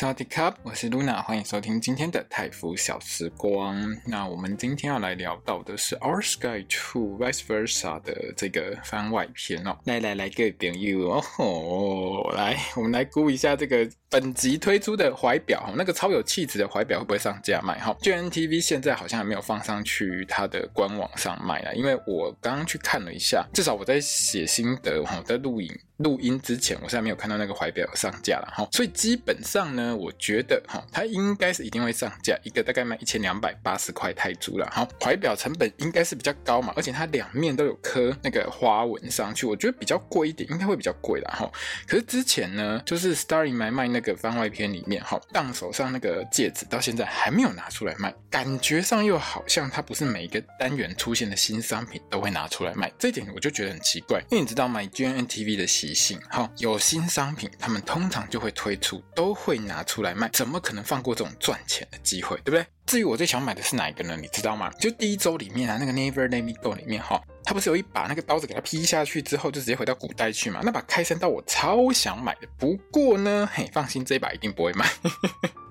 超级 cup，，我是 Luna，欢迎收听今天的泰服小时光。那我们今天要来聊到的是《Our Skyy to Vice Versa》的这个番外篇哦。来来来，给点 You，哦，吼，来，我们来估一下这个。本集推出的怀表，那个超有气质的怀表会不会上架卖？哈，GNTV 现在好像还没有放上去它的官网上卖啦，因为我刚刚去看了一下，至少我在写心得哈，在录影录音之前，我现在没有看到那个怀表上架了哈，所以基本上呢，我觉得哈，它应该是一定会上架，一个大概卖一千两百八十块泰铢了哈，怀表成本应该是比较高嘛，而且它两面都有刻那个花纹上去，我觉得比较贵一点，应该会比较贵啦哈。可是之前呢，就是 Starry 买卖那个。那个番外篇里面，哈，当手上那个戒指到现在还没有拿出来卖，感觉上又好像它不是每一个单元出现的新商品都会拿出来卖，这一点我就觉得很奇怪。因为你知道买 GNTV 的习性，哈，有新商品，他们通常就会推出，都会拿出来卖，怎么可能放过这种赚钱的机会，对不对？至于我最想买的是哪一个呢？你知道吗？就第一周里面啊，那个 Never Let Me Go 里面，哈。他不是有一把那个刀子给他劈下去之后，就直接回到古代去嘛？那把开山刀我超想买的，不过呢，嘿，放心，这一把一定不会卖。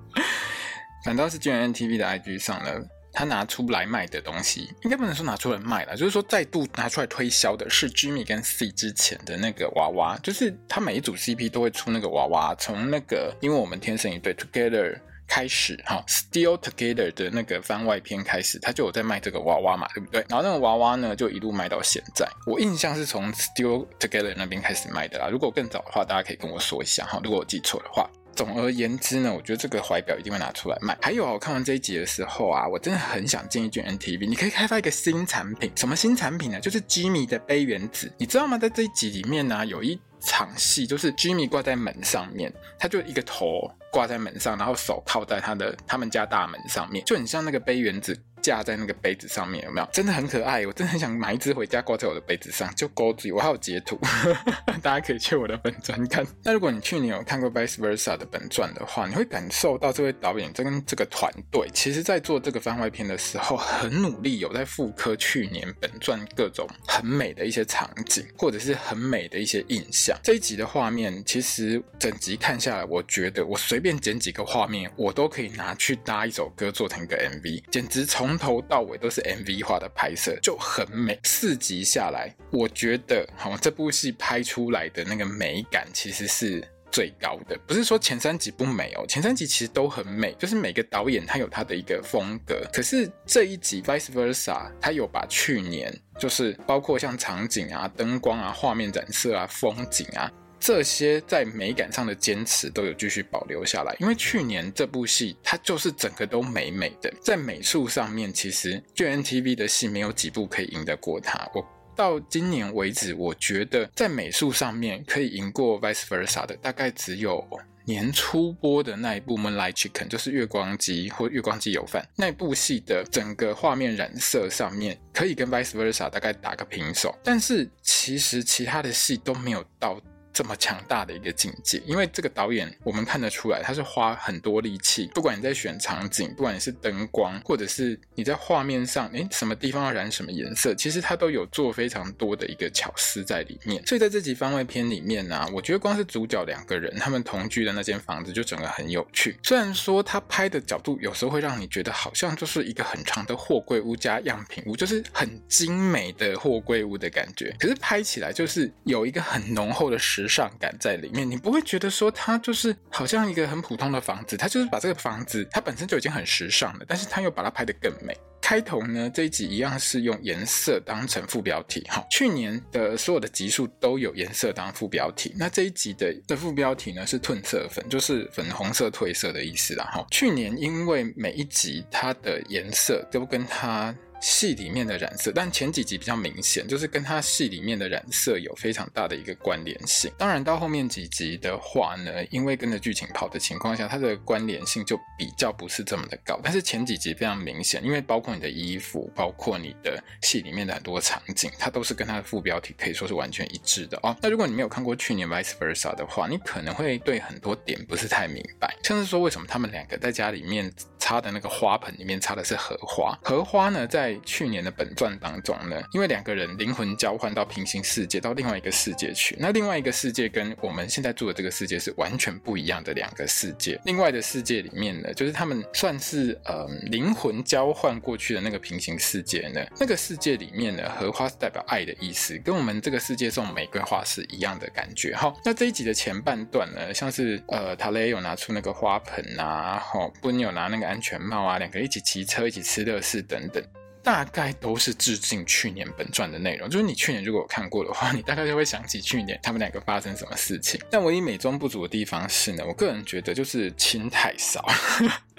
反倒是 GMMTV 的 IG 上呢，他拿出来卖的东西，应该不能说拿出来卖了，就是说再度拿出来推销的是 Jimmy 跟 C 之前的那个娃娃，就是他每一组 CP 都会出那个娃娃，从那个因为我们天生一对 Together。开始哈，Still Together 的那个番外篇开始，他就有在卖这个娃娃嘛，对不对？然后那个娃娃呢，就一路卖到现在。我印象是从 Still Together 那边开始卖的啦。如果更早的话，大家可以跟我说一下哈。如果我记错的话，总而言之呢，我觉得这个怀表一定会拿出来卖。还有啊，我看完这一集的时候啊，我真的很想建议 GMMTV，你可以开发一个新产品。什么新产品呢？就是 Jimmy 的杯原子，你知道吗？在这一集里面呢，有一场戏就是 Jimmy 挂在门上面，他就一个头。挂在门上，然后手靠在他的他们家大门上面，就很像那个杯原子。架在那个杯子上面有没有？真的很可爱，我真的很想买一只回家挂在我的杯子上，就钩子，我还有截图，大家可以去我的本专看。那如果你去年有看过《Vice Versa》的本传的话，你会感受到这位导演跟这个团队，其实在做这个番外篇的时候，很努力，有在复刻去年本传各种很美的一些场景，或者是很美的一些印象。这一集的画面，其实整集看下来，我觉得我随便剪几个画面，我都可以拿去搭一首歌，做成一个 MV，简直从。头到尾都是 MV 化的拍摄，就很美。四集下来，我觉得好，这部戏拍出来的那个美感其实是最高的。不是说前三集不美哦，前三集其实都很美，就是每个导演他有他的一个风格。可是这一集 Vice Versa，他有把去年就是包括像场景啊、灯光啊、画面染色啊、风景啊。这些在美感上的坚持都有继续保留下来，因为去年这部戏它就是整个都美美的，在美术上面，其实 GNTV 的戏没有几部可以赢得过它。我到今年为止，我觉得在美术上面可以赢过 Vice Versa 的，大概只有年初播的那一部 Moonlight Chicken，就是月光鸡或月光鸡油饭那部戏的整个画面染色上面，可以跟 Vice Versa 大概打个平手。但是其实其他的戏都没有到。这么强大的一个境界，因为这个导演我们看得出来，他是花很多力气，不管你在选场景，不管你是灯光，或者是你在画面上，诶，什么地方要染什么颜色，其实他都有做非常多的一个巧思在里面。所以在这集番外篇里面呢、我觉得光是主角两个人他们同居的那间房子就整个很有趣。虽然说他拍的角度有时候会让你觉得好像就是一个很长的货柜屋加样品屋，就是很精美的货柜屋的感觉，可是拍起来就是有一个很浓厚的实。上感在里面，你不会觉得说它就是好像一个很普通的房子，它就是把这个房子它本身就已经很时尚了，但是它又把它拍得更美。开头呢，这一集一样是用颜色当成副标题，哈，去年的所有的集数都有颜色当副标题，那这一集的的副标题呢是褪色粉，就是粉红色褪色的意思啦，哈。去年因为每一集它的颜色都跟它戏里面的染色，但前几集比较明显，就是跟他戏里面的染色有非常大的一个关联性。当然到后面几集的话呢，因为跟着剧情跑的情况下，它的关联性就比较不是这么的高。但是前几集非常明显，因为包括你的衣服，包括你的戏里面的很多场景，它都是跟它的副标题可以说是完全一致的哦。那如果你没有看过去年 Vice Versa 的话，你可能会对很多点不是太明白，像是说为什么他们两个在家里面插的那个花盆里面插的是荷花，荷花呢，在在去年的本传当中呢，因为两个人灵魂交换到平行世界，到另外一个世界去，那另外一个世界跟我们现在住的这个世界是完全不一样的两个世界。另外的世界里面呢，就是他们算是呃灵魂交换过去的那个平行世界呢，那个世界里面呢，荷花是代表爱的意思，跟我们这个世界送玫瑰花是一样的感觉。哈，那这一集的前半段呢，像是呃塔雷有拿出那个花盆啊，好，布尼有拿那个安全帽啊，两个一起骑车，一起吃乐事等等。大概都是致敬去年本传的内容，就是你去年如果有看过的话，你大概就会想起去年他们两个发生什么事情。但唯一美中不足的地方是呢，我个人觉得就是亲太少。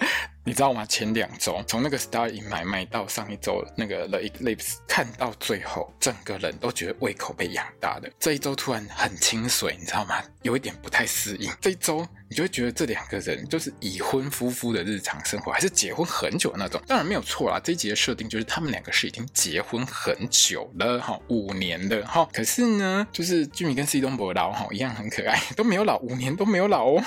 你知道吗？前两周从那个 Star in My Mind 到上一周那个 The Eclipse，看到最后，整个人都觉得胃口被养大了。这一周突然很清水，你知道吗？有一点不太适应。这一周你就会觉得这两个人就是已婚夫妇的日常生活，还是结婚很久的那种。当然没有错啦，这一集的设定就是他们两个是已经结婚很久了哈，五年了哈。可是呢，就是居民跟 C 东伯老哈一样很可爱，都没有老，五年都没有老哦。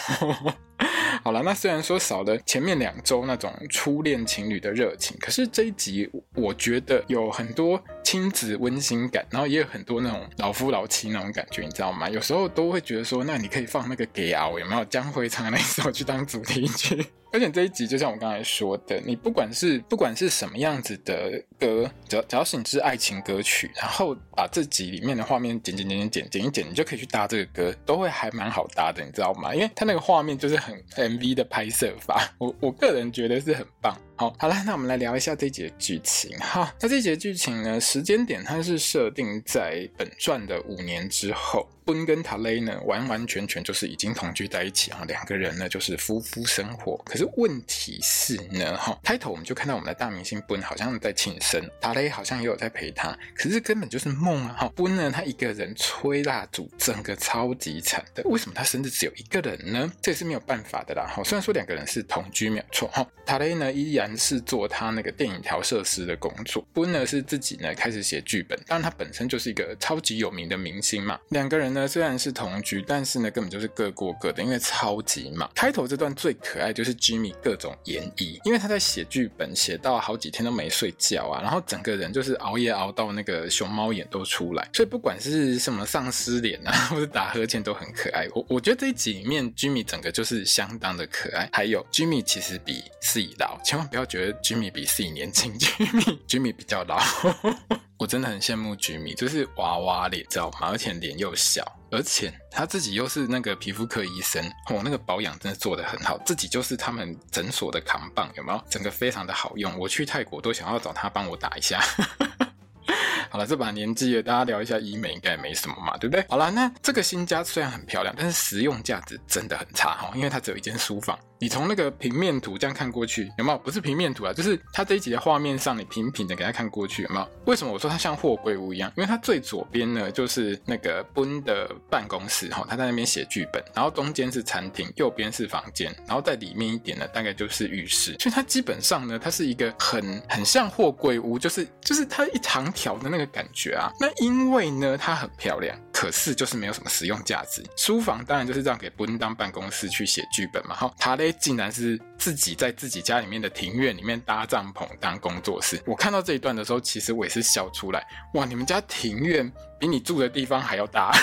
好了，那虽然说少了前面两周那种初恋情侣的热情，可是这一集我觉得有很多亲子温馨感，然后也有很多那种老夫老妻那种感觉，你知道吗？有时候都会觉得说，那你可以放那个《给熬》有没有江蕙唱的那首去当主题曲？而且这一集就像我刚才说的，你不管是不管是什么样子的歌，只要只要是你是爱情歌曲，然后把这集里面的画面剪剪剪剪剪剪一剪，你就可以去搭这个歌，都会还蛮好搭的，你知道吗？因为它那个画面就是很 MV 的拍摄法，我我个人觉得是很棒。好，好了，那我们来聊一下这一集的剧情。哈，那这一集的剧情呢，时间点它是设定在本传的五年之后。本跟塔雷呢，完完全全就是已经同居在一起啊，两个人呢就是夫妇生活。可是问题是呢，哈，开头我们就看到我们的大明星本好像在庆生，塔雷好像也有在陪他，可是根本就是梦啊！哈本呢，他一个人吹蜡烛，整个超级惨的。为什么他生日只有一个人呢？这也是没有办法的啦。哈，虽然说两个人是同居没有错，哈，塔雷呢依然是做他那个电影调色师的工作本呢是自己呢开始写剧本，当然他本身就是一个超级有名的明星嘛，两个人。那虽然是同居，但是呢，根本就是各过各的，因为超级忙。开头这段最可爱就是 Jimmy 各种演绎，因为他在写剧本，写到好几天都没睡觉啊，然后整个人就是熬夜熬到那个熊猫眼都出来，所以不管是什么丧尸脸啊，或者打呵欠都很可爱。我我觉得这一集里面 Jimmy 整个就是相当的可爱，还有 Jimmy 其实比 C 老，千万不要觉得 Jimmy 比 C 年轻，Jimmy Jimmy 比较老。我真的很羡慕菊米就是娃娃脸，知道吗？而且脸又小，而且他自己又是那个皮肤科医生，哦，那个保养真的做得很好，自己就是他们诊所的扛棒，有没有？整个非常的好用，我去泰国都想要找他帮我打一下。好了，这把年纪了，大家聊一下医美应该没什么嘛，对不对？好了，那这个新家虽然很漂亮，但是实用价值真的很差哈，因为它只有一间书房。你从那个平面图这样看过去，有没有？不是平面图啊，就是它这一集的画面上，你平平的给它看过去，有没有？为什么我说它像货柜屋一样？因为它最左边呢，就是那个 Boon 的办公室哈，他在那边写剧本，然后中间是餐厅，右边是房间，然后在里面一点呢，大概就是浴室。所以它基本上呢，它是一个很很像货柜屋，就是就是它一长条的那个感觉啊。那因为呢，它很漂亮，可是就是没有什么实用价值。书房当然就是让给不恩当办公室去写剧本嘛。哈，塔雷。竟然是自己在自己家里面的庭院里面搭帐篷当工作室。我看到这一段的时候，其实我也是笑出来。哇，你们家庭院比你住的地方还要大。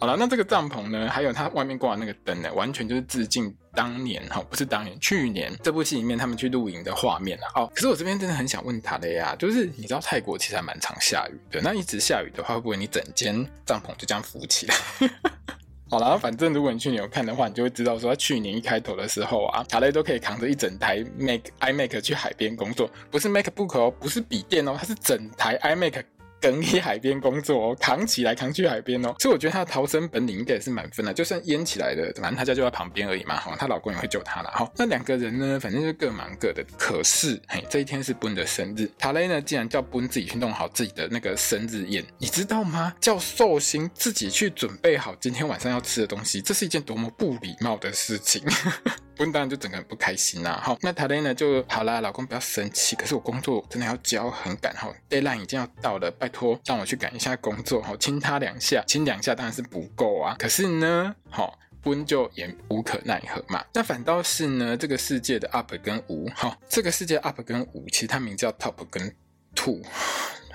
好了，那这个帐篷呢，还有它外面挂的那个灯呢，完全就是致敬当年哈，不是当年，去年这部戏里面他们去露营的画面了。哦，可是我这边真的很想问塔雷啊，就是你知道泰国其实还蛮常下雨的，那一直下雨的话，会不会你整间帐篷就这样浮起来？好了，反正如果你去年有看的话，你就会知道说，去年一开头的时候啊，塔雷都可以扛着一整台 Mac iMac 去海边工作，不是 MacBook 哦，不是笔电哦，它是整台 iMac 跟去海边工作哦，扛起来扛去海边哦。所以我觉得她的逃生本领应该也是满分的，就算淹起来的，反正她家就在旁边而已嘛。哈，她老公也会救她了。哈，那两个人呢，反正就各忙各的。可是，嘿，这一天是 Boon 的生日，塔雷呢竟然叫 Boon 自己去弄好自己的那个生日宴，你知道吗？叫寿星自己去准备好今天晚上要吃的东西，这是一件多么不礼貌的事情。Boone 当然就整个人不开心啦。好，那塔雷呢就好啦，老公不要生气。可是我工作真的要交，很赶哈，Deadline 已经要到了，拜托让我去赶一下工作。好，亲他两下，亲两下当然是不够啊。可是呢，好。温就也无可奈何嘛。那反倒是呢，这个世界的 up 跟无，哈，这个世界 up 跟无，其实它名叫 top 跟 two，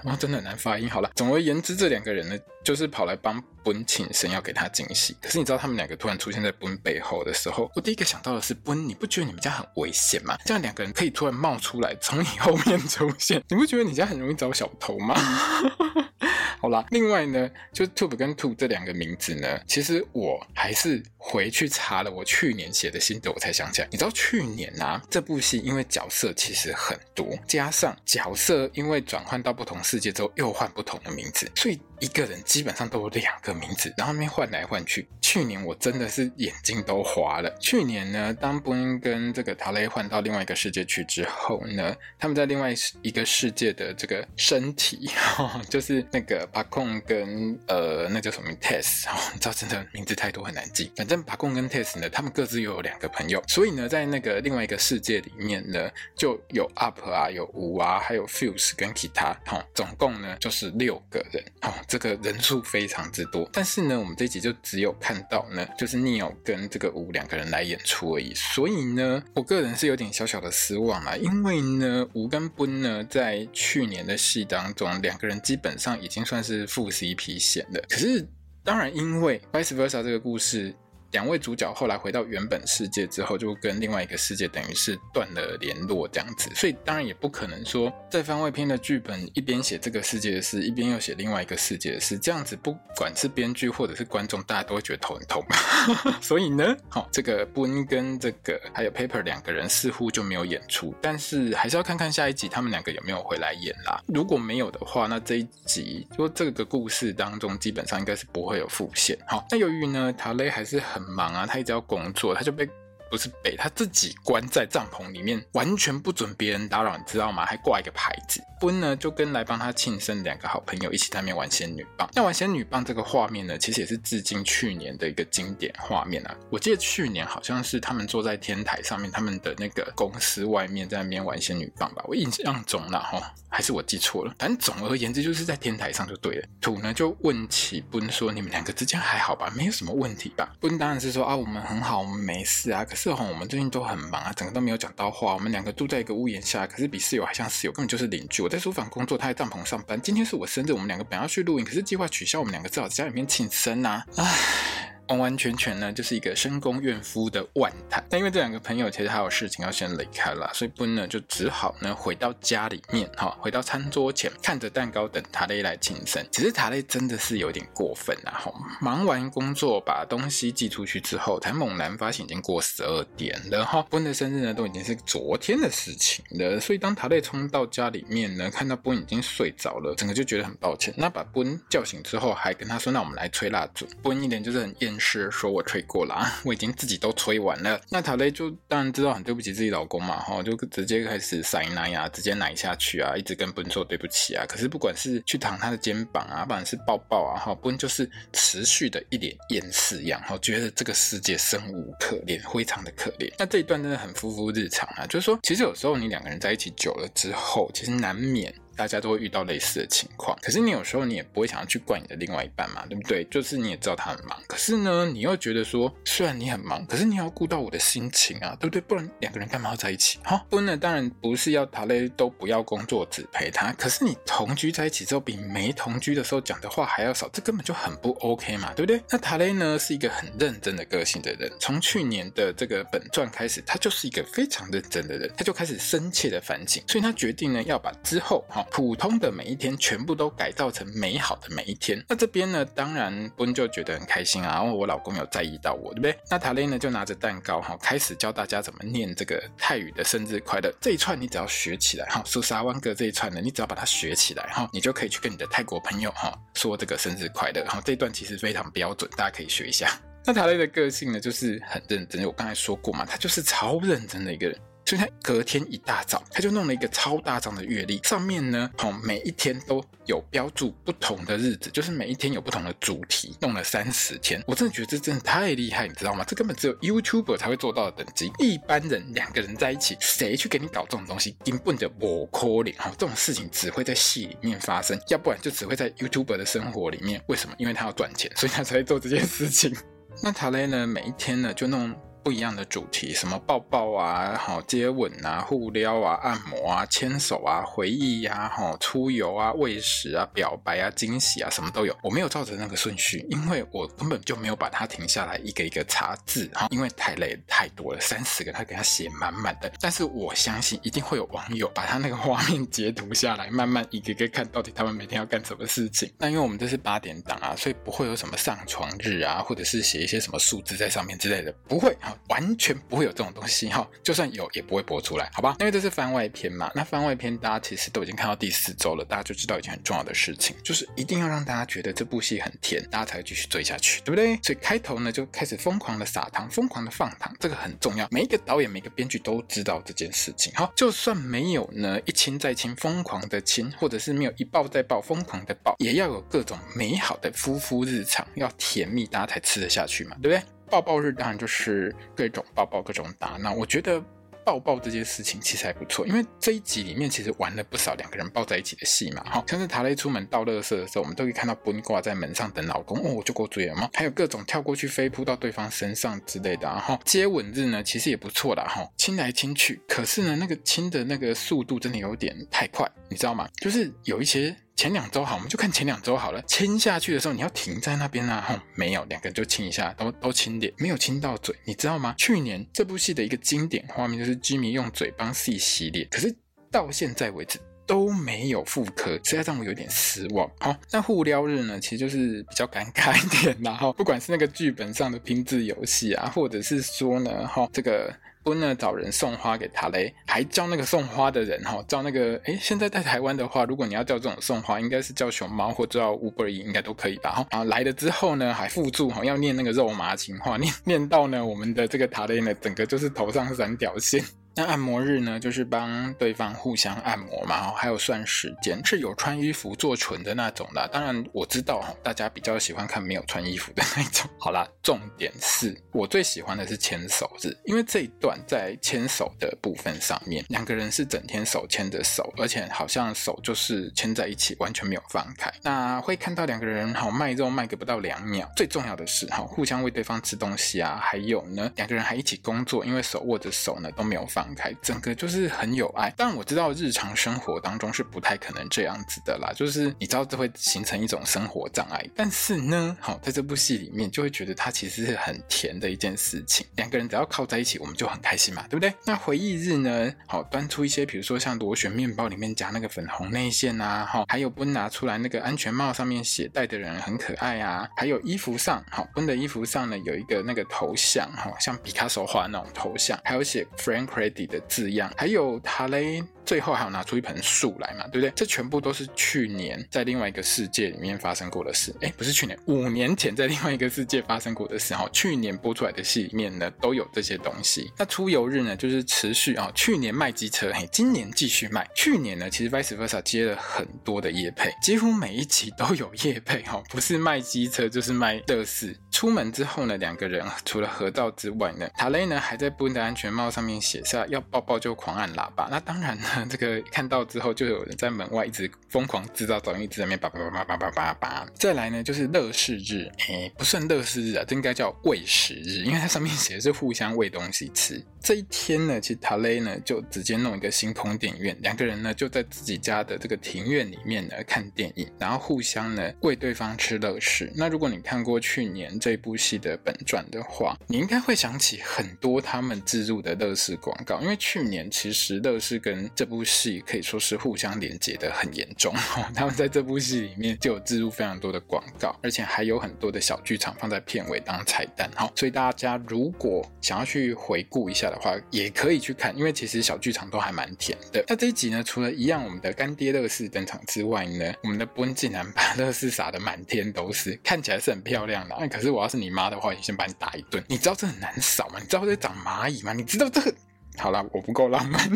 哇真的很难发音。好了，总而言之，这两个人呢，就是跑来帮本请神，要给他惊喜。可是你知道，他们两个突然出现在本背后的时候，我第一个想到的是，本，你不觉得你们家很危险吗？这样两个人可以突然冒出来，从你后面出现，你不觉得你家很容易找小偷吗？好啦，另外呢，就 Tube 跟 Two 这两个名字呢，其实我还是回去查了我去年写的心得，我才想起来。你知道去年啊，这部戏因为角色其实很多，加上角色因为转换到不同世界之后又换不同的名字，所以一个人基本上都有两个名字，然后那边换来换去。去年我真的是眼睛都花了。去年呢，当布恩跟这个塔雷换到另外一个世界去之后呢，他们在另外一个世界的这个身体，哈 就是那个。巴控跟呃，那叫什么 Tess 哦，你知道真的名字太多很难记。反正巴控跟 Tess 呢，他们各自又有两个朋友，所以呢，在那个另外一个世界里面呢，就有 Up 啊，有五啊，还有 Fuse 跟 Kita，哦，总共呢就是六个人，哦，这个人数非常之多。但是呢，我们这一集就只有看到呢，就是 Neil 跟这个吴两个人来演出而已。所以呢，我个人是有点小小的失望啦，因为呢，吴跟 Ben 呢，在去年的戏当中，两个人基本上已经算。是副 CP 线的，可是当然，因为 Vice Versa 这个故事。两位主角后来回到原本世界之后，就跟另外一个世界等于是断了联络这样子，所以当然也不可能说在番外篇的剧本一边写这个世界的事，一边又写另外一个世界的事，这样子不管是编剧或者是观众，大家都会觉得头很痛。所以呢，好，这个 Boone 跟这个还有 Paper 两个人似乎就没有演出，但是还是要看看下一集他们两个有没有回来演啦。如果没有的话，那这一集就这个故事当中基本上应该是不会有复线。好，那由于呢，塔雷还是很。忙啊，他一直要工作，他就被。不是被他自己关在帐篷里面，完全不准别人打扰，你知道吗？还挂一个牌子。Boone 呢，就跟来帮他庆生两个好朋友一起在那边玩仙女棒。那玩仙女棒这个画面呢，其实也是致敬去年的一个经典画面啊。我记得去年好像是他们坐在天台上面，他们的那个公司外面在那边玩仙女棒吧。我印象中了哈，还是我记错了。反正总而言之，就是在天台上就对了。土呢就问起 Boone 说：“你们两个之间还好吧？没有什么问题吧？”Boone 当然是说：“啊，我们很好，我们没事啊。”可是哈，我们最近都很忙啊，整个都没有讲到话。我们两个住在一个屋檐下，可是比室友还像室友，根本就是邻居。我在书房工作，他在帐篷上班。今天是我生日，我们两个本要去露营，可是计划取消，我们两个只好在家里面庆生呐、啊。唉。完完全全呢，就是一个深宫怨夫的万态。但因为这两个朋友其实还有事情要先离开了，所以 Boone 呢就只好呢回到家里面，哈，回到餐桌前，看着蛋糕等塔雷来庆生。其实塔雷真的是有点过分啊！哈，忙完工作把东西寄出去之后，才猛然发现已经过十二点了，哈。Boone 的生日呢都已经是昨天的事情了，所以当塔雷冲到家里面呢，看到 Boone 已经睡着了，整个就觉得很抱歉。那把 Boone 叫醒之后，还跟他说：“那我们来吹蜡烛。”Boone 一脸就是很厌。是说我吹过了，我已经自己都吹完了。那塔雷就当然知道很对不起自己老公嘛，哈，就直接开始塞奶呀，直接奶下去啊，一直跟斌说对不起啊。可是不管是去躺他的肩膀啊，不管是抱抱啊，哈斌就是持续的一脸厌世样，哈，觉得这个世界生无可恋，非常的可怜。那这一段真的很夫妇日常啊，就是说，其实有时候你两个人在一起久了之后，其实难免。大家都会遇到类似的情况，可是你有时候你也不会想要去怪你的另外一半嘛，对不对？就是你也知道他很忙，可是呢，你又觉得说，虽然你很忙，可是你要顾到我的心情啊，对不对？不然两个人干嘛要在一起？哈，不呢，当然不是要塔雷都不要工作只陪他，可是你同居在一起之后，比没同居的时候讲的话还要少，这根本就很不 OK 嘛，对不对？那塔雷呢是一个很认真的个性的人，从去年的这个本传开始，他就是一个非常认真的人，他就开始深切的反省，所以他决定呢要把之后哈，普通的每一天全部都改造成美好的每一天。那这边呢，当然温就觉得很开心啊，因为我老公有在意到我，对不对？那塔雷呢就拿着蛋糕哈，开始教大家怎么念这个泰语的生日快乐这一串，你只要学起来哈，苏沙湾格这一串呢，你只要把它学起来哈，你就可以去跟你的泰国朋友哈说这个生日快乐。然后这一段其实非常标准，大家可以学一下。那塔雷的个性呢，就是很认真。我刚才说过嘛，他就是超认真的一个人。所以他隔天一大早，他就弄了一个超大张的月历，上面呢，好每一天都有标注不同的日子，就是每一天有不同的主题，弄了三十天。我真的觉得这真的太厉害，你知道吗？这根本只有 YouTuber 才会做到的等级，一般人两个人在一起，谁去给你搞这种东西？根本就不可能哈，这种事情只会在戏里面发生，要不然就只会在 YouTuber 的生活里面。为什么？因为他要赚钱，所以他才会做这件事情。那塔雷呢，每一天呢就弄。不一样的主题，什么抱抱啊，好接吻啊，互撩啊，按摩啊，牵手啊，回忆呀，好，出游啊，喂食啊，表白啊，惊喜啊，什么都有。我没有照着那个顺序，因为我根本就没有把它停下来一个一个查字，哈，因为太累太多了，三十个他给他写满满的。但是我相信一定会有网友把他那个画面截图下来，慢慢一个一个看到底他们每天要干什么事情。那因为我们这是八点档啊，所以不会有什么上床日啊，或者是写一些什么数字在上面之类的，不会完全不会有这种东西哈，就算有也不会播出来，好吧？因为这是番外篇嘛。那番外篇大家其实都已经看到第四周了，大家就知道一件很重要的事情，就是一定要让大家觉得这部戏很甜，大家才会继续追下去，对不对？所以开头呢就开始疯狂的撒糖，疯狂的放糖，这个很重要。每一个导演、每个编剧都知道这件事情。好，就算没有呢一亲再亲，疯狂的亲，或者是没有一抱再抱，疯狂的抱，也要有各种美好的夫妇日常，要甜蜜，大家才吃得下去嘛，对不对？抱抱日当然就是各种抱抱，各种打闹。我觉得抱抱这件事情其实还不错，因为这一集里面其实玩了不少两个人抱在一起的戏嘛。哈，像是塔雷出门倒垃圾的时候，我们都可以看到布尼挂在门上等老公，哦，就过嘴了吗？还有各种跳过去飞扑到对方身上之类的。然后接吻日呢，其实也不错啦。哈，亲来亲去，可是呢，那个亲的那个速度真的有点太快，你知道吗？就是有一些。前两周好，我们就看前两周好了。亲下去的时候，你要停在那边啊！吼，没有，两个就亲一下，都都亲脸，没有亲到嘴，你知道吗？去年这部戏的一个经典画面就是居民用嘴帮 C 洗脸，可是到现在为止都没有复刻，实在让我有点失望。好，那互撩日呢，其实就是比较尴尬一点，然后不管是那个剧本上的拼字游戏啊，或者是说呢，哈，这个。不呢，找人送花给塔雷，还叫那个送花的人哈，叫那个哎，现在在台湾的话，如果你要叫这种送花，应该是叫熊猫或叫乌龟应该都可以吧？哈，然后来了之后呢，还附注哈，要念那个肉麻情话，念念到呢，我们的这个塔雷呢，整个就是头上三条线。那按摩日呢，就是帮对方互相按摩嘛，然后还有算时间，是有穿衣服做唇的那种的。当然我知道，大家比较喜欢看没有穿衣服的那种。好啦，重点是我最喜欢的是牵手日，因为这一段在牵手的部分上面，两个人是整天手牵着手，而且好像手就是牵在一起，完全没有放开。那会看到两个人好卖肉卖个不到两秒。最重要的是哈，互相喂对方吃东西啊，还有呢，两个人还一起工作，因为手握着手呢都没有放。开，整个就是很有爱，但我知道日常生活当中是不太可能这样子的啦，就是你知道这会形成一种生活障碍。但是呢，好，在这部戏里面就会觉得它其实是很甜的一件事情，两个人只要靠在一起，我们就很开心嘛，对不对？那回忆日呢，好，端出一些，比如说像螺旋面包里面夹那个粉红内馅啊，哈，还有不拿出来那个安全帽上面写戴的人很可爱啊，还有衣服上，好，温的衣服上呢有一个那个头像，哈，像毕卡索画那种头像，还有写 Frank 底的字样，还有塔雷。最后还有拿出一盆树来嘛，对不对？这全部都是去年在另外一个世界里面发生过的事。哎，不是去年，五年前在另外一个世界发生过的事。哈，去年播出来的戏里面呢，都有这些东西。那出游日呢，就是持续啊，去年卖机车，嘿，今年继续卖。去年呢，其实 Vice Versa 接了很多的业配，几乎每一集都有业配。哈，不是卖机车，就是卖乐事。出门之后呢，两个人除了合照之外呢，塔雷呢还在布恩的安全帽上面写下要抱抱就狂按喇叭。那当然呢。这个看到之后，就有人在门外一直疯狂制造噪音，一直在那边叭叭叭叭叭叭叭。再来呢，就是乐事日，哎，不算乐事日啊，这应该叫喂食日，因为它上面写的是互相喂东西吃。这一天呢，其实塔雷呢就直接弄一个星空电影院，两个人呢就在自己家的这个庭院里面呢看电影，然后互相呢喂对方吃乐事。那如果你看过去年这部戏的本传的话，你应该会想起很多他们置入的乐事广告，因为去年其实乐视跟这部戏可以说是互相连接的很严重，哦 他们在这部戏里面就有置入非常多的广告，而且还有很多的小剧场放在片尾当彩蛋，哈，所以大家如果想要去回顾一下的话，也可以去看，因为其实小剧场都还蛮甜的。那这一集呢，除了一样我们的干爹乐视登场之外呢，我们的奔竟然把 乐视撒得满天都是，看起来是很漂亮的。那可是我要是你妈的话，也先把你打一顿。你知道这很难扫吗？你知道这长蚂蚁吗？你知道这个？好啦，我不够浪漫。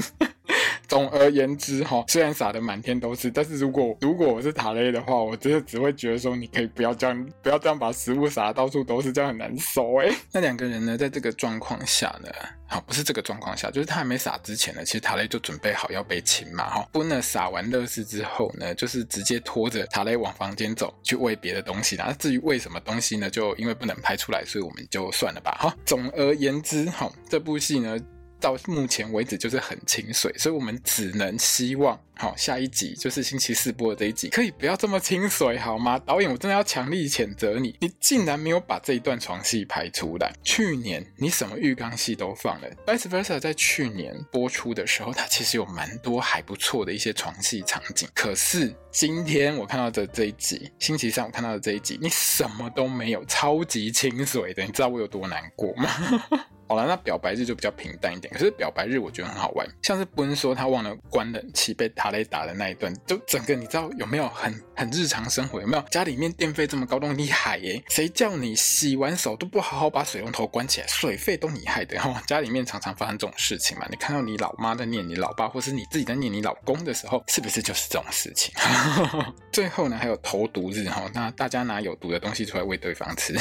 总而言之，哈，虽然撒的满天都是，但是如果如果我是塔雷的话，我真的只会觉得说，你可以不要这样，不要这样把食物撒到处都是，这样很难受哎。那两个人呢，在这个状况下呢，好，不是这个状况下，就是他还没撒之前呢，其实塔雷就准备好要被亲嘛，哈。不呢，撒完乐事之后呢，就是直接拖着塔雷往房间走去喂别的东西啦。那至于喂什么东西呢，就因为不能拍出来，所以我们就算了吧。哈，总而言之，哈，这部戏呢。到目前为止就是很清水，所以我们只能希望，好，下一集就是星期四播的这一集，可以不要这么清水好吗？导演，我真的要强力谴责你，你竟然没有把这一段床戏拍出来。去年你什么浴缸戏都放了，Vice Versa 在去年播出的时候，它其实有蛮多还不错的一些床戏场景。可是今天我看到的这一集，星期三我看到的这一集，你什么都没有，超级清水的，你知道我有多难过吗？好了，那表白日就比较平淡一点。可是表白日我觉得很好玩，像是不是说他忘了关冷气被塔雷打的那一段，就整个你知道有没有很很日常生活？有没有家里面电费这么高，都厉害耶？谁叫你洗完手都不好好把水龙头关起来，水费都你害的。然后家里面常常发生这种事情嘛？你看到你老妈在念你老爸，或是你自己在念你老公的时候，是不是就是这种事情？最后呢，还有投毒日哈，那大家拿有毒的东西出来喂对方吃。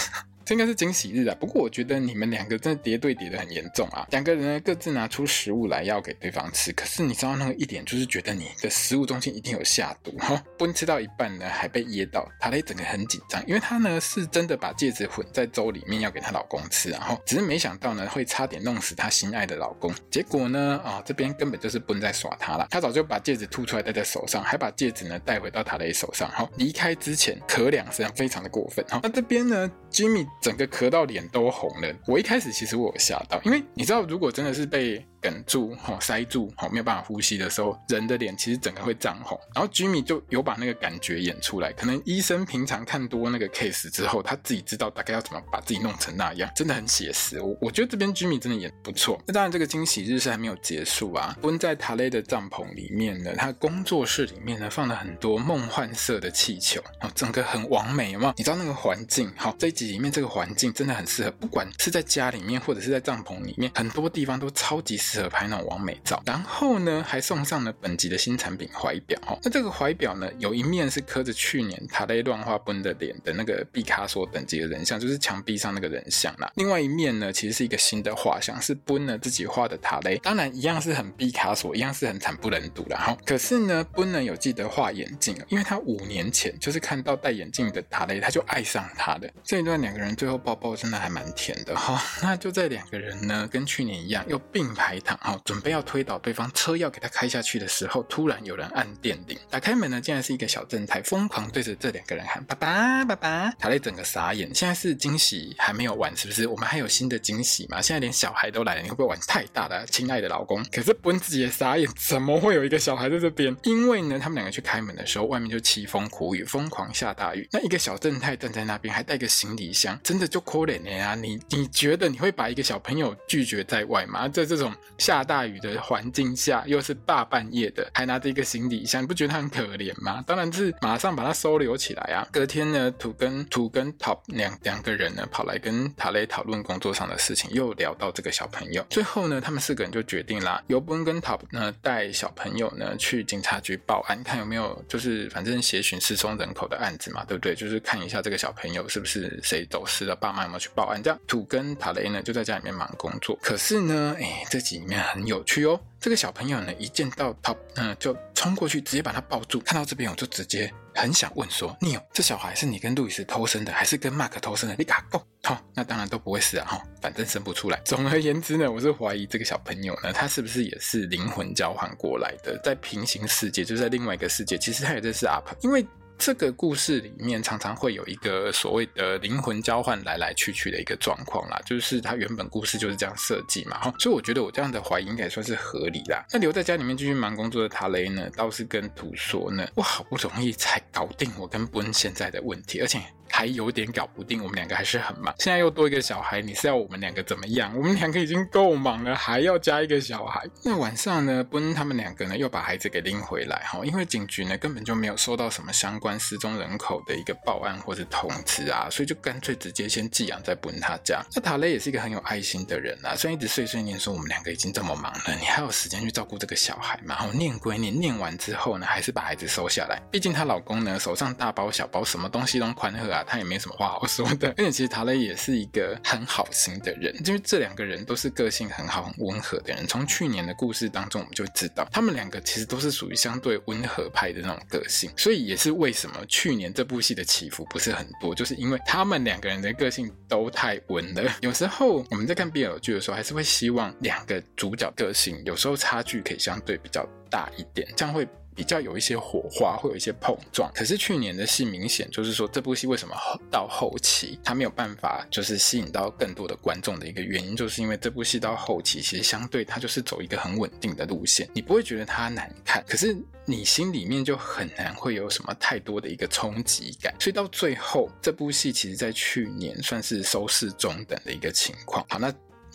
这应该是惊喜日啊，不过我觉得你们两个真的叠对叠的很严重啊。两个人各自拿出食物来要给对方吃，可是你知道那个一点就是觉得你的食物中心一定有下毒哈。奔吃到一半呢还被噎到，塔雷整个很紧张，因为他呢是真的把戒指混在粥里面要给她老公吃，然后只是没想到呢会差点弄死她心爱的老公。结果呢啊、哦、这边根本就是奔在耍他了，他早就把戒指吐出来戴在手上，还把戒指呢带回到塔雷手上，好离开之前咳两声，非常的过分。好，那这边呢 Jimmy。整个咳到脸都红了，我一开始其实我有吓到，因为你知道，如果真的是被。哽住，吼塞住，吼没有办法呼吸的时候，人的脸其实整个会涨红。然后 Jimmy 就有把那个感觉演出来。可能医生平常看多那个 case 之后，他自己知道大概要怎么把自己弄成那样，真的很写实。我我觉得这边 Jimmy 真的演不错。那当然，这个惊喜日是还没有结束啊。温在塔雷的帐篷里面呢，他工作室里面呢放了很多梦幻色的气球，啊，整个很完美，有没有？你知道那个环境？好，这一集里面这个环境真的很适合，不管是在家里面或者是在帐篷里面，很多地方都超级适合拍那种完美。照，然后呢，还送上了本集的新产品怀表哈。那这个怀表呢，有一面是刻着去年塔雷乱画奔的脸的那个毕卡索等级的人像，就是墙壁上那个人像啦。另外一面呢，其实是一个新的画像，是奔呢自己画的塔雷，当然一样是很毕卡索，一样是很惨不忍睹的哈。可是呢，奔呢有记得画眼镜，因为他五年前就是看到戴眼镜的塔雷，他就爱上他的。这一段两个人最后抱抱真的还蛮甜的哈。那就在两个人呢跟去年一样又并排躺哈，准备要。推倒对方车要给他开下去的时候，突然有人按电铃，打开门呢，竟然是一个小正太，疯狂对着这两个人喊：“爸爸，爸爸！”塔雷整个傻眼。现在是惊喜还没有完，是不是？我们还有新的惊喜吗？现在连小孩都来了，你会不会玩太大了，亲爱的老公？可是奔自己也傻眼，怎么会有一个小孩在这边？因为呢，他们两个去开门的时候，外面就凄风苦雨，疯狂下大雨。那一个小正太站在那边，还带个行李箱，真的就可怜了呀！你你觉得你会把一个小朋友拒绝在外吗？在这种下大雨的环。境下又是大半夜的，还拿着一个行李箱，你不觉得他很可怜吗？当然是马上把他收留起来啊！隔天呢，土跟土跟 Top 两两个人呢跑来跟塔雷讨论工作上的事情，又聊到这个小朋友。最后呢，他们四个人就决定啦，由 Ben 跟 Top 呢带小朋友呢去警察局报案，看有没有就是反正协寻失踪人口的案子嘛，对不对？就是看一下这个小朋友是不是谁走死了，爸妈有没有去报案？这样土跟塔雷呢就在家里面忙工作。可是呢，哎，这集里面很有趣哦。这个小朋友呢，一见到 Top，嗯，就冲过去，直接把他抱住。看到这边，我就直接很想问说：“你有这小孩是你跟路易斯偷生的，还是跟马克偷生的？你敢讲？”好、哦，那当然都不会死啊，哈、反正生不出来。总而言之呢，我是怀疑这个小朋友呢，他是不是也是灵魂交换过来的，在平行世界，就在另外一个世界，其实他也在是 UP，因为。这个故事里面常常会有一个所谓的灵魂交换来来去去的一个状况啦，就是它原本故事就是这样设计嘛，哈，所以我觉得我这样的怀疑应该算是合理啦。那留在家里面继续忙工作的塔雷呢，倒是跟图说呢，我好不容易才搞定我跟布恩现在的问题，而且。还有点搞不定，我们两个还是很忙。现在又多一个小孩，你是要我们两个怎么样？我们两个已经够忙了，还要加一个小孩。那晚上呢，布恩他们两个呢又把孩子给拎回来哈，因为警局呢根本就没有收到什么相关失踪人口的一个报案或者通知啊，所以就干脆直接先寄养在奔他家。那塔雷也是一个很有爱心的人啊，虽然一直碎碎念说我们两个已经这么忙了，你还有时间去照顾这个小孩吗？然后念归念，念完之后呢，还是把孩子收下来。毕竟她老公呢手上大包小包，什么东西都宽厚啊。他也没什么话好说的，而且其实塔雷也是一个很好心的人，因为这两个人都是个性很好、很温和的人。从去年的故事当中，我们就知道他们两个其实都是属于相对温和派的那种个性，所以也是为什么去年这部戏的起伏不是很多，就是因为他们两个人的个性都太温了。有时候我们在看 BL 剧的时候，还是会希望两个主角个性有时候差距可以相对比较大一点，这样会。比较有一些火花，会有一些碰撞。可是去年的戏明显就是说，这部戏为什么到后期它没有办法就是吸引到更多的观众的一个原因，就是因为这部戏到后期其实相对它就是走一个很稳定的路线，你不会觉得它难看，可是你心里面就很难会有什么太多的一个冲击感。所以到最后，这部戏其实在去年算是收视中等的一个情况。好，那。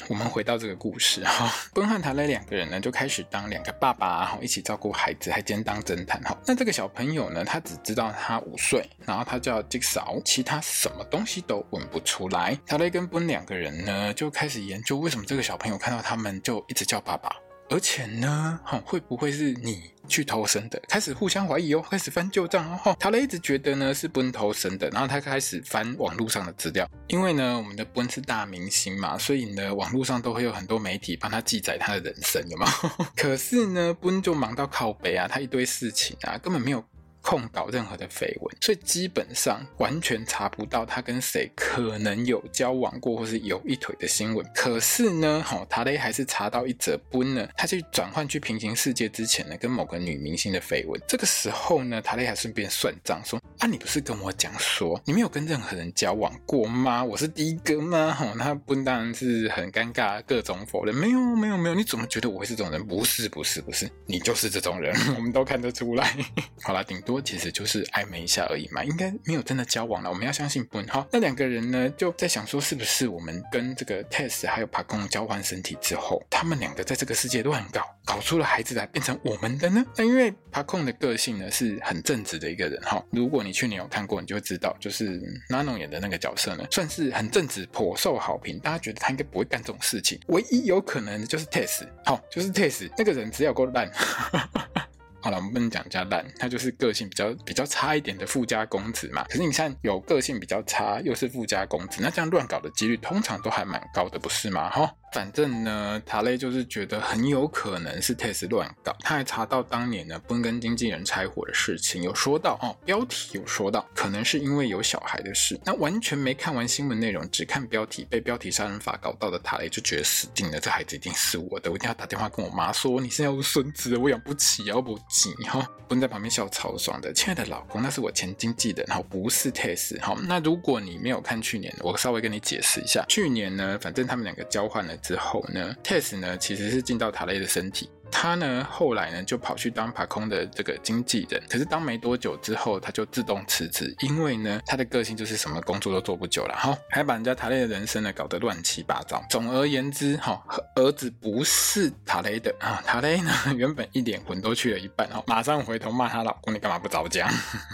我们回到这个故事哈，奔和塔雷两个人呢就开始当两个爸爸，然后，一起照顾孩子，还兼当侦探哈。那这个小朋友呢，他只知道他五岁，然后他叫吉嫂，其他什么东西都问不出来。塔雷跟奔两个人呢就开始研究，为什么这个小朋友看到他们就一直叫爸爸。而且呢，哈，会不会是你去偷生的？开始互相怀疑哦，开始翻旧账哦。塔雷一直觉得呢是奔偷生的，然后他开始翻网络上的资料，因为呢，我们的奔是大明星嘛，所以呢，网络上都会有很多媒体帮他记载他的人生，有吗？可是呢，奔就忙到靠北啊，他一堆事情啊，根本没有。控告任何的绯闻，所以基本上完全查不到他跟谁可能有交往过或是有一腿的新闻。可是呢，好塔雷还是查到一则不呢，他去转换去平行世界之前呢，跟某个女明星的绯闻。这个时候呢，塔雷还顺便算账说：啊，你不是跟我讲说你没有跟任何人交往过吗？我是第一个吗？哈，那不当然是很尴尬，各种否认。没有，没有，没有。你怎么觉得我会是这种人？不是，不是，不是，你就是这种人，我们都看得出来。好啦，顶多。其实就是暧昧一下而已嘛，应该没有真的交往了。我们要相信奔。好，那两个人呢，就在想说，是不是我们跟这个 Tess 还有帕空交换身体之后，他们两个在这个世界都很搞，搞出了孩子来变成我们的呢？那因为帕空的个性呢是很正直的一个人哈。如果你去年有看过，你就会知道，就是 Nano 演的那个角色呢，算是很正直，颇受好评。大家觉得他应该不会干这种事情，唯一有可能的就是 Tess，好，就是 Tess 那个人只要够烂。好了，我们不能讲加蛋，他就是个性比较比较差一点的富家公子嘛。可是你看，有个性比较差又是富家公子，那这样乱搞的几率通常都还蛮高的，不是吗？哈。反正呢，塔雷就是觉得很有可能是 Tess 乱搞。他还查到当年呢，奔跟经纪人拆伙的事情，有说到哦，标题有说到，可能是因为有小孩的事。那完全没看完新闻内容，只看标题，被标题杀人法搞到的塔雷就觉得死定了，这孩子一定是我的，我一定要打电话跟我妈说，你现在有孙子，我养不起，要不急哈。奔在旁边笑超爽的，亲爱的老公，那是我前经纪人，然后不是 Tess。好，那如果你没有看去年，我稍微跟你解释一下，去年呢，反正他们两个交换了。之后呢，Tess 呢其实是进到塔雷的身体。他呢，后来呢就跑去当爬空的这个经纪人，可是当没多久之后，他就自动辞职，因为呢，他的个性就是什么工作都做不久了，哈，还把人家塔雷的人生呢搞得乱七八糟。总而言之，哈，儿子不是塔雷的啊，塔雷呢原本一脸魂都去了一半，哈，马上回头骂他老公，你干嘛不早讲？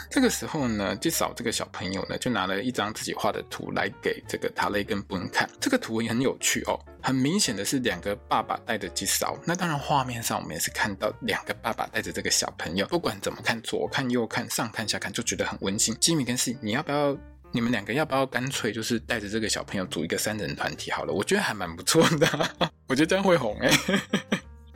这个时候呢，至少这个小朋友呢就拿了一张自己画的图来给这个塔雷跟布恩看，这个图也很有趣哦，很明显的是两个爸爸带着吉嫂，那当然画面。上我们也是看到两个爸爸带着这个小朋友，不管怎么看，左看右看，上看下看，就觉得很温馨。吉米跟西，你要不要？你们两个要不要干脆就是带着这个小朋友组一个三人团体好了？我觉得还蛮不错的，我觉得这样会红哎。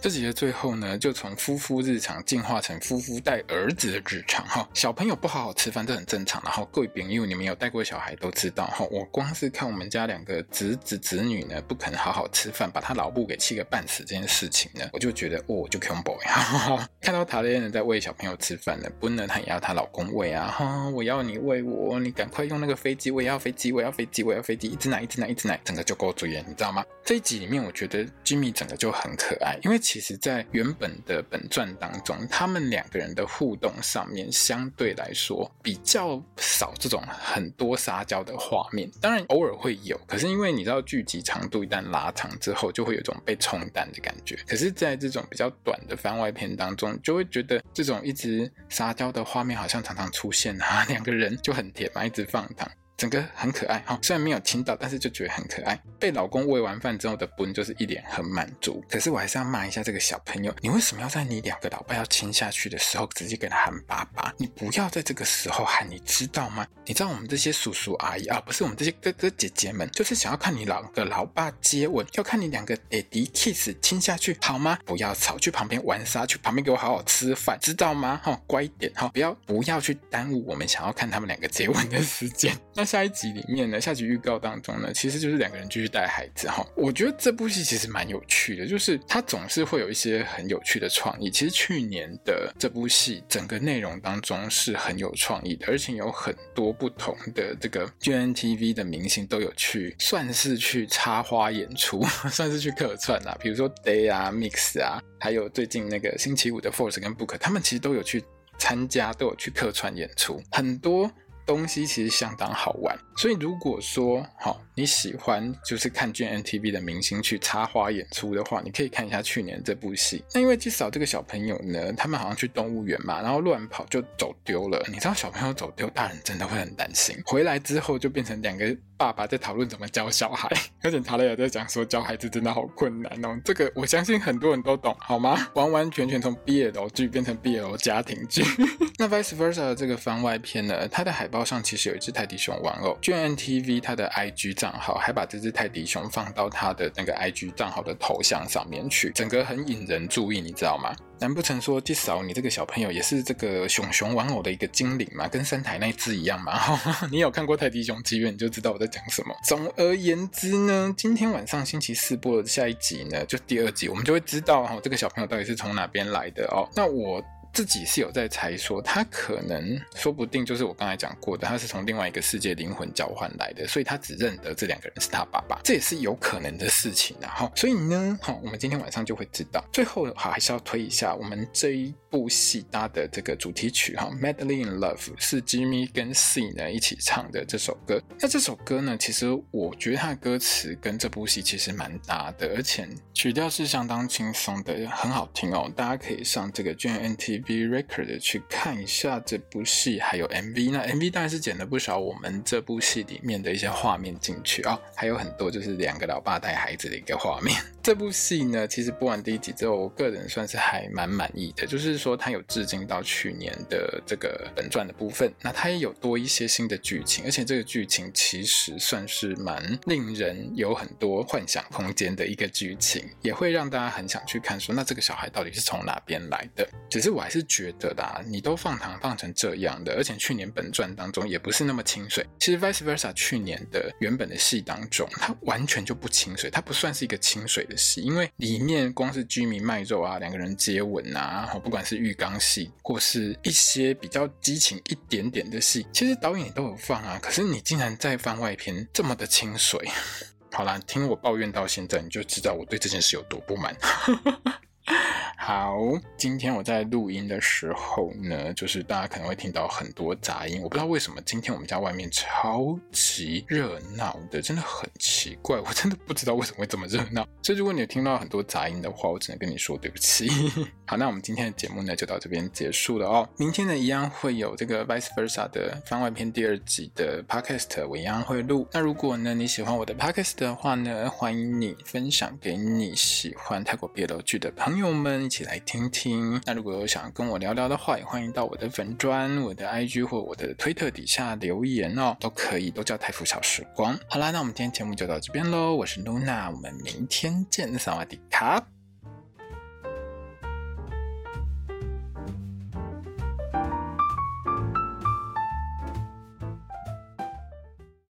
这集的最后呢，就从夫妇日常进化成夫妇带儿子的日常哈。小朋友不好好吃饭，这很正常。然后各位朋友，你们有带过小孩都知道哈。我光是看我们家两个侄子侄女呢，不肯好好吃饭，把他老母给气个半死这件事情呢，我就觉得哦，就 combo 呀。看到塔雷恩在喂小朋友吃饭呢，不能她也要她老公喂啊哈，我要你喂我，你赶快用那个飞机，我也要飞机，我要飞机，我要飞机，一直奶一直奶一直奶，整个就够嘴了，你知道吗？这一集里面，我觉得 Jimmy 整个就很可爱，因为其实在原本的本传当中，他们两个人的互动上面相对来说比较少这种很多撒娇的画面，当然偶尔会有，可是因为你知道剧集长度一旦拉长之后，就会有一种被冲淡的感觉。可是，在这种比较短的番外篇当中，就会觉得这种一直撒娇的画面好像常常出现啊，两个人就很甜嘛，一直放糖。整个很可爱哈，虽然没有亲到，但是就觉得很可爱。被老公喂完饭之后的奔就是一脸很满足。可是我还是要骂一下这个小朋友，你为什么要在你两个老爸要亲下去的时候直接给他喊爸爸？你不要在这个时候喊，你知道吗？你知道我们这些叔叔阿姨啊，不是我们这些哥哥姐姐们，就是想要看你两个老爸接吻，要看你两个爹地 kiss 亲下去，好吗？不要吵，去旁边玩沙，去旁边给我好好吃饭，知道吗？哈，乖一点哈，不要不要去耽误我们想要看他们两个接吻的时间。下一集里面呢，下集预告当中呢，其实就是两个人继续带孩子哈。我觉得这部戏其实蛮有趣的，就是它总是会有一些很有趣的创意。其实去年的这部戏整个内容当中是很有创意的，而且有很多不同的这个 GNTV 的明星都有去，算是去插花演出，算是去客串啊。比如说 Day 啊、Mix 啊，还有最近那个星期五的 Force 跟 Book，他们其实都有去参加，都有去客串演出，很多。东西其实相当好玩，所以如果说好你喜欢就是看 GMTV 的明星去插花演出的话，你可以看一下去年这部戏。那因为至少这个小朋友呢，他们好像去动物园嘛，然后乱跑就走丢了。你知道小朋友走丢，大人真的会很担心。回来之后就变成两个爸爸在讨论怎么教小孩，而且他也在讲说教孩子真的好困难哦。这个我相信很多人都懂，好吗？完完全全从 BL 剧变成 BL 家庭剧。那 Vice Versa 的这个番外篇呢，它的海报上其实有一只泰迪熊玩偶。GMTV 它的 IG 账号还把这只泰迪熊放到他的那个 IG 账号的头像上面去，整个很引人注意，你知道吗？难不成说至少你这个小朋友也是这个熊熊玩偶的一个精灵吗？跟三台那只一样吗？你有看过泰迪熊契约，你就知道我在讲什么。总而言之呢，今天晚上星期四播的下一集呢，就第二集，我们就会知道哈，这个小朋友到底是从哪边来的哦。那我。自己是有在猜说，他可能说不定就是我刚才讲过的，他是从另外一个世界灵魂交换来的，所以他只认得这两个人是他爸爸，这也是有可能的事情啊。哈，所以呢，好，我们今天晚上就会知道。最后好，还是要推一下我们这一部戏搭的这个主题曲哈，《Madly in Love》是 Jimmy 跟 C 呢一起唱的这首歌。那这首歌呢，其实我觉得它的歌词跟这部戏其实蛮搭的，而且曲调是相当轻松的，很好听哦。大家可以上这个 GMMTV B Record 去看一下这部戏，还有 MV。那 MV 当然是剪了不少我们这部戏里面的一些画面进去啊、还有很多就是两个老爸带孩子的一个画面。这部戏呢，其实播完第一集之后，我个人算是还蛮满意的，就是说它有致敬到去年的这个本传的部分，那它也有多一些新的剧情，而且这个剧情其实算是蛮令人有很多幻想空间的一个剧情，也会让大家很想去看说，那这个小孩到底是从哪边来的？只是我还是。觉得啦，你都放糖放成这样的，而且去年本传当中也不是那么清水。其实 Vice Versa 去年的原本的戏当中，它完全就不清水，它不算是一个清水的戏，因为里面光是居民卖肉啊，两个人接吻啊，不管是浴缸戏或是一些比较激情一点点的戏，其实导演都有放啊。可是你竟然在番外篇这么的清水，好啦，听我抱怨到现在，你就知道我对这件事有多不满。好，今天我在录音的时候呢，就是大家可能会听到很多杂音。我不知道为什么今天我们家外面超级热闹的，真的很奇怪。我真的不知道为什么会这么热闹。所以如果你有听到很多杂音的话，我只能跟你说对不起。好，那我们今天的节目呢就到这边结束了哦。明天呢一样会有这个 Vice Versa 的番外篇第二集的 Podcast，我一样会录。那如果呢你喜欢我的 Podcast 的话呢，欢迎你分享给你喜欢泰国 BL 剧的朋友朋友们。一起来听听。那如果有想跟我聊聊的话，也欢迎到我的粉砖、我的 IG 或我的推特底下留言哦，都可以，都叫太傅小时光。好啦，那我们今天节目就到这边喽。我是露娜，我们明天见，萨瓦迪卡。